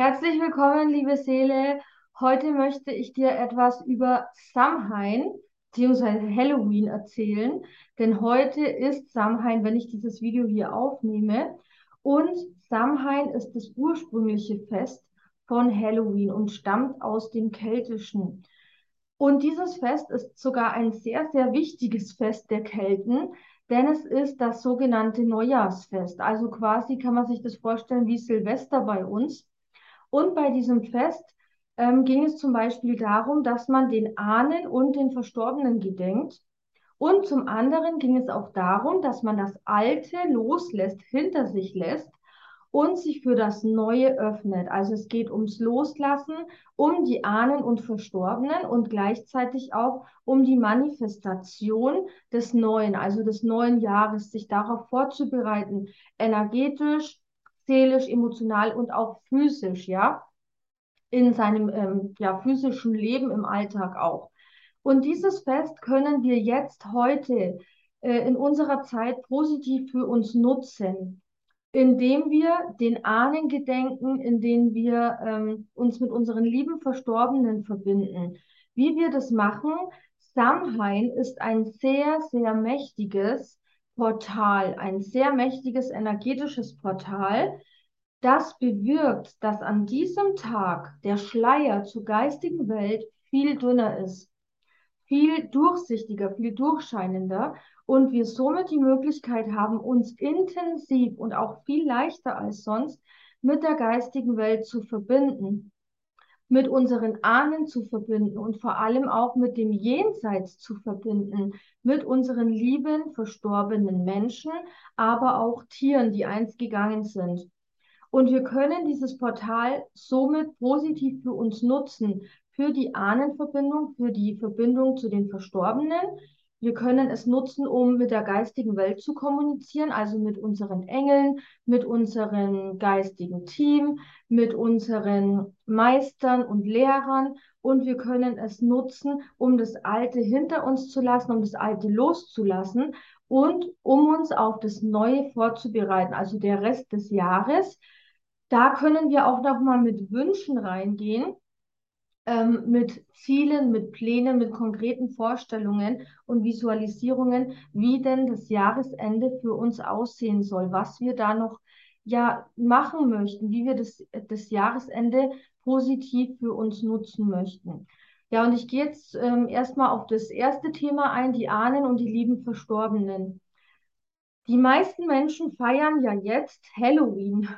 Herzlich willkommen, liebe Seele. Heute möchte ich dir etwas über Samhain bzw. Halloween erzählen, denn heute ist Samhain, wenn ich dieses Video hier aufnehme. Und Samhain ist das ursprüngliche Fest von Halloween und stammt aus dem Keltischen. Und dieses Fest ist sogar ein sehr, sehr wichtiges Fest der Kelten, denn es ist das sogenannte Neujahrsfest. Also quasi kann man sich das vorstellen wie Silvester bei uns. Und bei diesem Fest ähm, ging es zum Beispiel darum, dass man den Ahnen und den Verstorbenen gedenkt. Und zum anderen ging es auch darum, dass man das Alte loslässt, hinter sich lässt und sich für das Neue öffnet. Also es geht ums Loslassen, um die Ahnen und Verstorbenen und gleichzeitig auch um die Manifestation des Neuen, also des neuen Jahres, sich darauf vorzubereiten, energetisch, seelisch, emotional und auch physisch, ja, in seinem ähm, ja, physischen Leben im Alltag auch. Und dieses Fest können wir jetzt heute äh, in unserer Zeit positiv für uns nutzen, indem wir den Ahnen gedenken, indem wir ähm, uns mit unseren lieben Verstorbenen verbinden. Wie wir das machen, Samhain ist ein sehr, sehr mächtiges Portal, ein sehr mächtiges energetisches Portal, das bewirkt, dass an diesem Tag der Schleier zur geistigen Welt viel dünner ist, viel durchsichtiger, viel durchscheinender und wir somit die Möglichkeit haben, uns intensiv und auch viel leichter als sonst mit der geistigen Welt zu verbinden mit unseren Ahnen zu verbinden und vor allem auch mit dem Jenseits zu verbinden, mit unseren lieben, verstorbenen Menschen, aber auch Tieren, die einst gegangen sind. Und wir können dieses Portal somit positiv für uns nutzen, für die Ahnenverbindung, für die Verbindung zu den Verstorbenen, wir können es nutzen, um mit der geistigen Welt zu kommunizieren, also mit unseren Engeln, mit unserem geistigen Team, mit unseren Meistern und Lehrern. Und wir können es nutzen, um das Alte hinter uns zu lassen, um das Alte loszulassen und um uns auf das Neue vorzubereiten, also der Rest des Jahres. Da können wir auch noch mal mit Wünschen reingehen ähm, mit Zielen, mit Plänen, mit konkreten Vorstellungen und Visualisierungen, wie denn das Jahresende für uns aussehen soll, was wir da noch ja machen möchten, wie wir das, das Jahresende positiv für uns nutzen möchten. Ja, und ich gehe jetzt ähm, erstmal auf das erste Thema ein, die Ahnen und die lieben Verstorbenen. Die meisten Menschen feiern ja jetzt Halloween.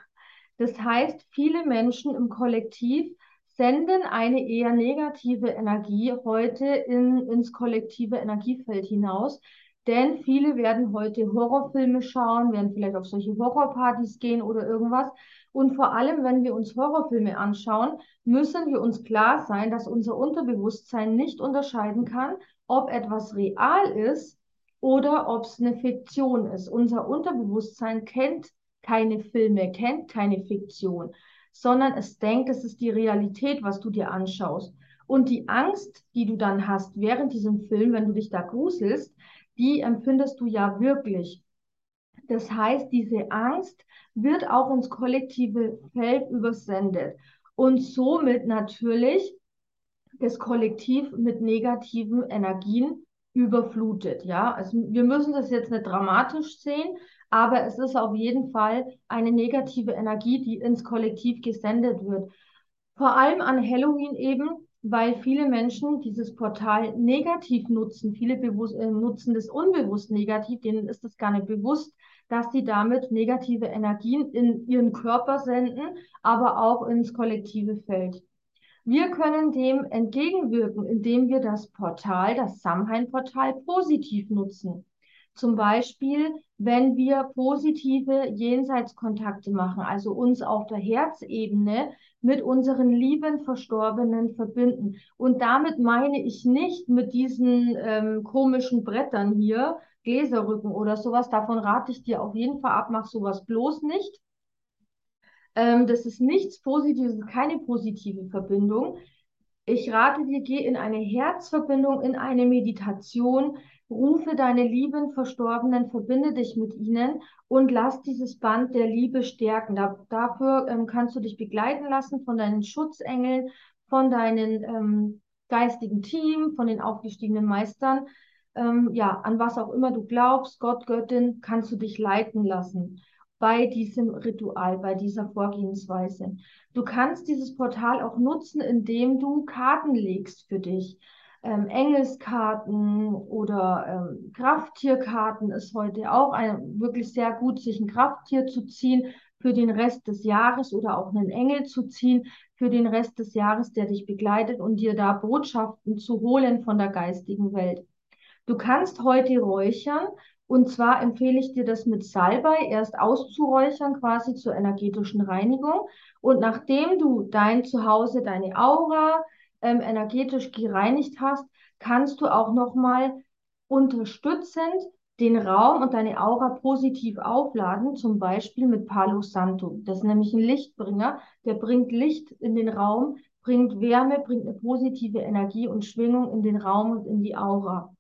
Das heißt, viele Menschen im Kollektiv senden eine eher negative Energie heute in, ins kollektive Energiefeld hinaus. Denn viele werden heute Horrorfilme schauen, werden vielleicht auf solche Horrorpartys gehen oder irgendwas. Und vor allem, wenn wir uns Horrorfilme anschauen, müssen wir uns klar sein, dass unser Unterbewusstsein nicht unterscheiden kann, ob etwas real ist oder ob es eine Fiktion ist. Unser Unterbewusstsein kennt keine Filme, kennt keine Fiktion sondern es denkt, es ist die Realität, was du dir anschaust. Und die Angst, die du dann hast während diesem Film, wenn du dich da gruselst, die empfindest du ja wirklich. Das heißt, diese Angst wird auch ins kollektive Feld übersendet und somit natürlich das Kollektiv mit negativen Energien überflutet. Ja, also wir müssen das jetzt nicht dramatisch sehen, aber es ist auf jeden Fall eine negative Energie, die ins Kollektiv gesendet wird. Vor allem an Halloween eben, weil viele Menschen dieses Portal negativ nutzen. Viele bewusst, äh, nutzen das unbewusst negativ, denen ist es gar nicht bewusst, dass sie damit negative Energien in ihren Körper senden, aber auch ins kollektive Feld. Wir können dem entgegenwirken, indem wir das Portal, das Samhain-Portal positiv nutzen. Zum Beispiel, wenn wir positive Jenseitskontakte machen, also uns auf der Herzebene mit unseren lieben Verstorbenen verbinden. Und damit meine ich nicht mit diesen ähm, komischen Brettern hier, Gläserrücken oder sowas. Davon rate ich dir auf jeden Fall ab, mach sowas bloß nicht. Ähm, das ist nichts Positives, keine positive Verbindung. Ich rate dir, geh in eine Herzverbindung, in eine Meditation, rufe deine lieben Verstorbenen, verbinde dich mit ihnen und lass dieses Band der Liebe stärken. Da, dafür ähm, kannst du dich begleiten lassen von deinen Schutzengeln, von deinen ähm, geistigen Team, von den aufgestiegenen Meistern. Ähm, ja, an was auch immer du glaubst, Gott, Göttin, kannst du dich leiten lassen bei diesem Ritual, bei dieser Vorgehensweise. Du kannst dieses Portal auch nutzen, indem du Karten legst für dich. Ähm, Engelskarten oder ähm, Krafttierkarten ist heute auch ein, wirklich sehr gut, sich ein Krafttier zu ziehen für den Rest des Jahres oder auch einen Engel zu ziehen für den Rest des Jahres, der dich begleitet und dir da Botschaften zu holen von der geistigen Welt. Du kannst heute räuchern und zwar empfehle ich dir das mit Salbei erst auszuräuchern, quasi zur energetischen Reinigung. Und nachdem du dein Zuhause, deine Aura ähm, energetisch gereinigt hast, kannst du auch nochmal unterstützend den Raum und deine Aura positiv aufladen, zum Beispiel mit Palo Santo. Das ist nämlich ein Lichtbringer, der bringt Licht in den Raum, bringt Wärme, bringt eine positive Energie und Schwingung in den Raum und in die Aura.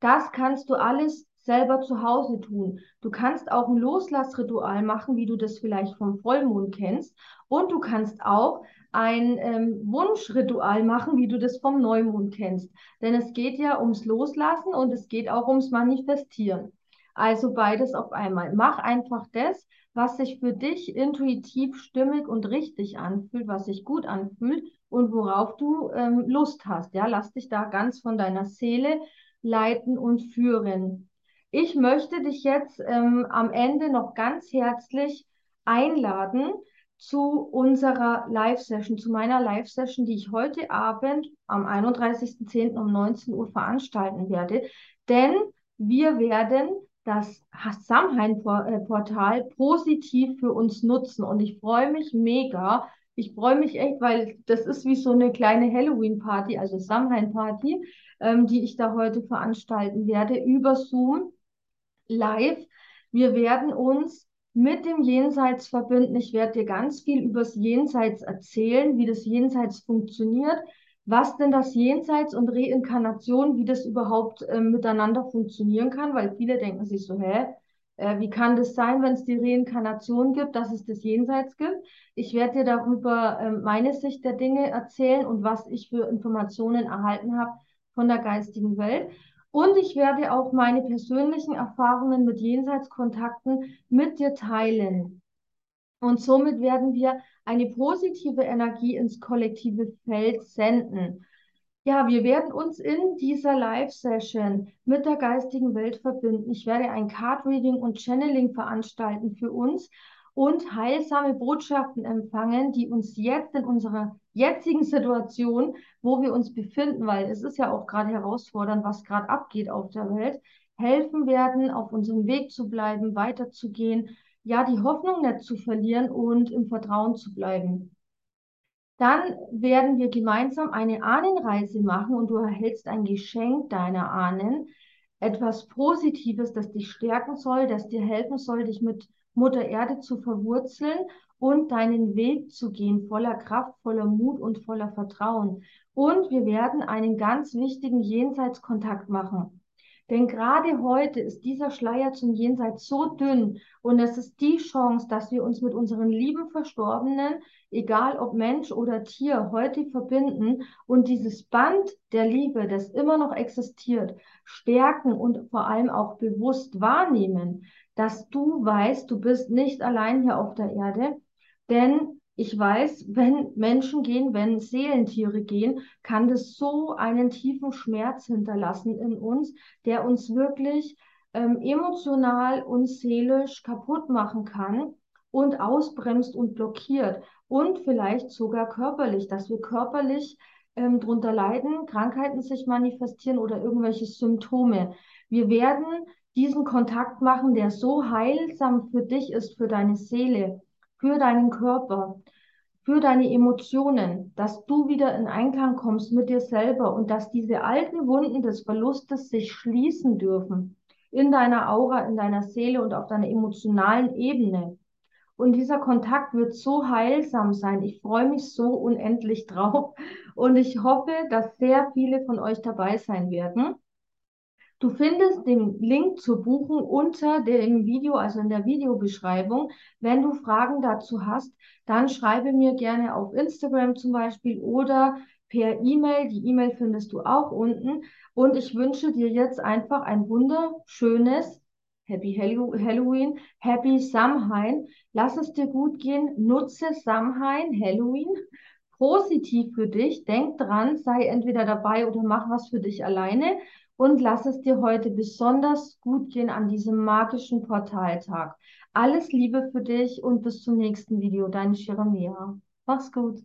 Das kannst du alles selber zu Hause tun. Du kannst auch ein Loslassritual machen, wie du das vielleicht vom Vollmond kennst. Und du kannst auch ein ähm, Wunschritual machen, wie du das vom Neumond kennst. Denn es geht ja ums Loslassen und es geht auch ums Manifestieren. Also beides auf einmal. Mach einfach das, was sich für dich intuitiv stimmig und richtig anfühlt, was sich gut anfühlt und worauf du ähm, Lust hast. Ja, lass dich da ganz von deiner Seele leiten und führen. Ich möchte dich jetzt ähm, am Ende noch ganz herzlich einladen zu unserer Live-Session, zu meiner Live-Session, die ich heute Abend am 31.10. um 19 Uhr veranstalten werde. Denn wir werden das Samhain-Portal positiv für uns nutzen. Und ich freue mich mega. Ich freue mich echt, weil das ist wie so eine kleine Halloween-Party, also Samhain-Party ähm, die ich da heute veranstalten werde, über Zoom live. Wir werden uns mit dem Jenseits verbinden. Ich werde dir ganz viel übers Jenseits erzählen, wie das Jenseits funktioniert, was denn das Jenseits und Reinkarnation, wie das überhaupt äh, miteinander funktionieren kann, weil viele denken sich so, hä, äh, wie kann das sein, wenn es die Reinkarnation gibt, dass es das Jenseits gibt? Ich werde dir darüber äh, meine Sicht der Dinge erzählen und was ich für Informationen erhalten habe von der geistigen Welt. Und ich werde auch meine persönlichen Erfahrungen mit Jenseitskontakten mit dir teilen. Und somit werden wir eine positive Energie ins kollektive Feld senden. Ja, wir werden uns in dieser Live-Session mit der geistigen Welt verbinden. Ich werde ein Card-Reading und Channeling veranstalten für uns und heilsame Botschaften empfangen, die uns jetzt in unserer jetzigen Situation, wo wir uns befinden, weil es ist ja auch gerade herausfordernd, was gerade abgeht auf der Welt, helfen werden, auf unserem Weg zu bleiben, weiterzugehen, ja, die Hoffnung nicht zu verlieren und im Vertrauen zu bleiben. Dann werden wir gemeinsam eine Ahnenreise machen und du erhältst ein Geschenk deiner Ahnen, etwas Positives, das dich stärken soll, das dir helfen soll, dich mit Mutter Erde zu verwurzeln und deinen Weg zu gehen, voller Kraft, voller Mut und voller Vertrauen. Und wir werden einen ganz wichtigen Jenseitskontakt machen. Denn gerade heute ist dieser Schleier zum Jenseits so dünn und es ist die Chance, dass wir uns mit unseren lieben Verstorbenen, egal ob Mensch oder Tier, heute verbinden und dieses Band der Liebe, das immer noch existiert, stärken und vor allem auch bewusst wahrnehmen dass du weißt, du bist nicht allein hier auf der Erde, denn ich weiß, wenn Menschen gehen, wenn Seelentiere gehen, kann das so einen tiefen Schmerz hinterlassen in uns, der uns wirklich ähm, emotional und seelisch kaputt machen kann und ausbremst und blockiert und vielleicht sogar körperlich, dass wir körperlich ähm, drunter leiden, Krankheiten sich manifestieren oder irgendwelche Symptome. Wir werden diesen Kontakt machen, der so heilsam für dich ist, für deine Seele, für deinen Körper, für deine Emotionen, dass du wieder in Einklang kommst mit dir selber und dass diese alten Wunden des Verlustes sich schließen dürfen in deiner Aura, in deiner Seele und auf deiner emotionalen Ebene. Und dieser Kontakt wird so heilsam sein. Ich freue mich so unendlich drauf und ich hoffe, dass sehr viele von euch dabei sein werden. Du findest den Link zur Buchung unter dem Video, also in der Videobeschreibung. Wenn du Fragen dazu hast, dann schreibe mir gerne auf Instagram zum Beispiel oder per E-Mail. Die E-Mail findest du auch unten. Und ich wünsche dir jetzt einfach ein wunderschönes Happy Halloween, Happy Samhain. Lass es dir gut gehen, nutze Samhain, Halloween positiv für dich. Denk dran, sei entweder dabei oder mach was für dich alleine und lass es dir heute besonders gut gehen an diesem magischen Portaltag. Alles Liebe für dich und bis zum nächsten Video. Deine Shiramia. Mach's gut.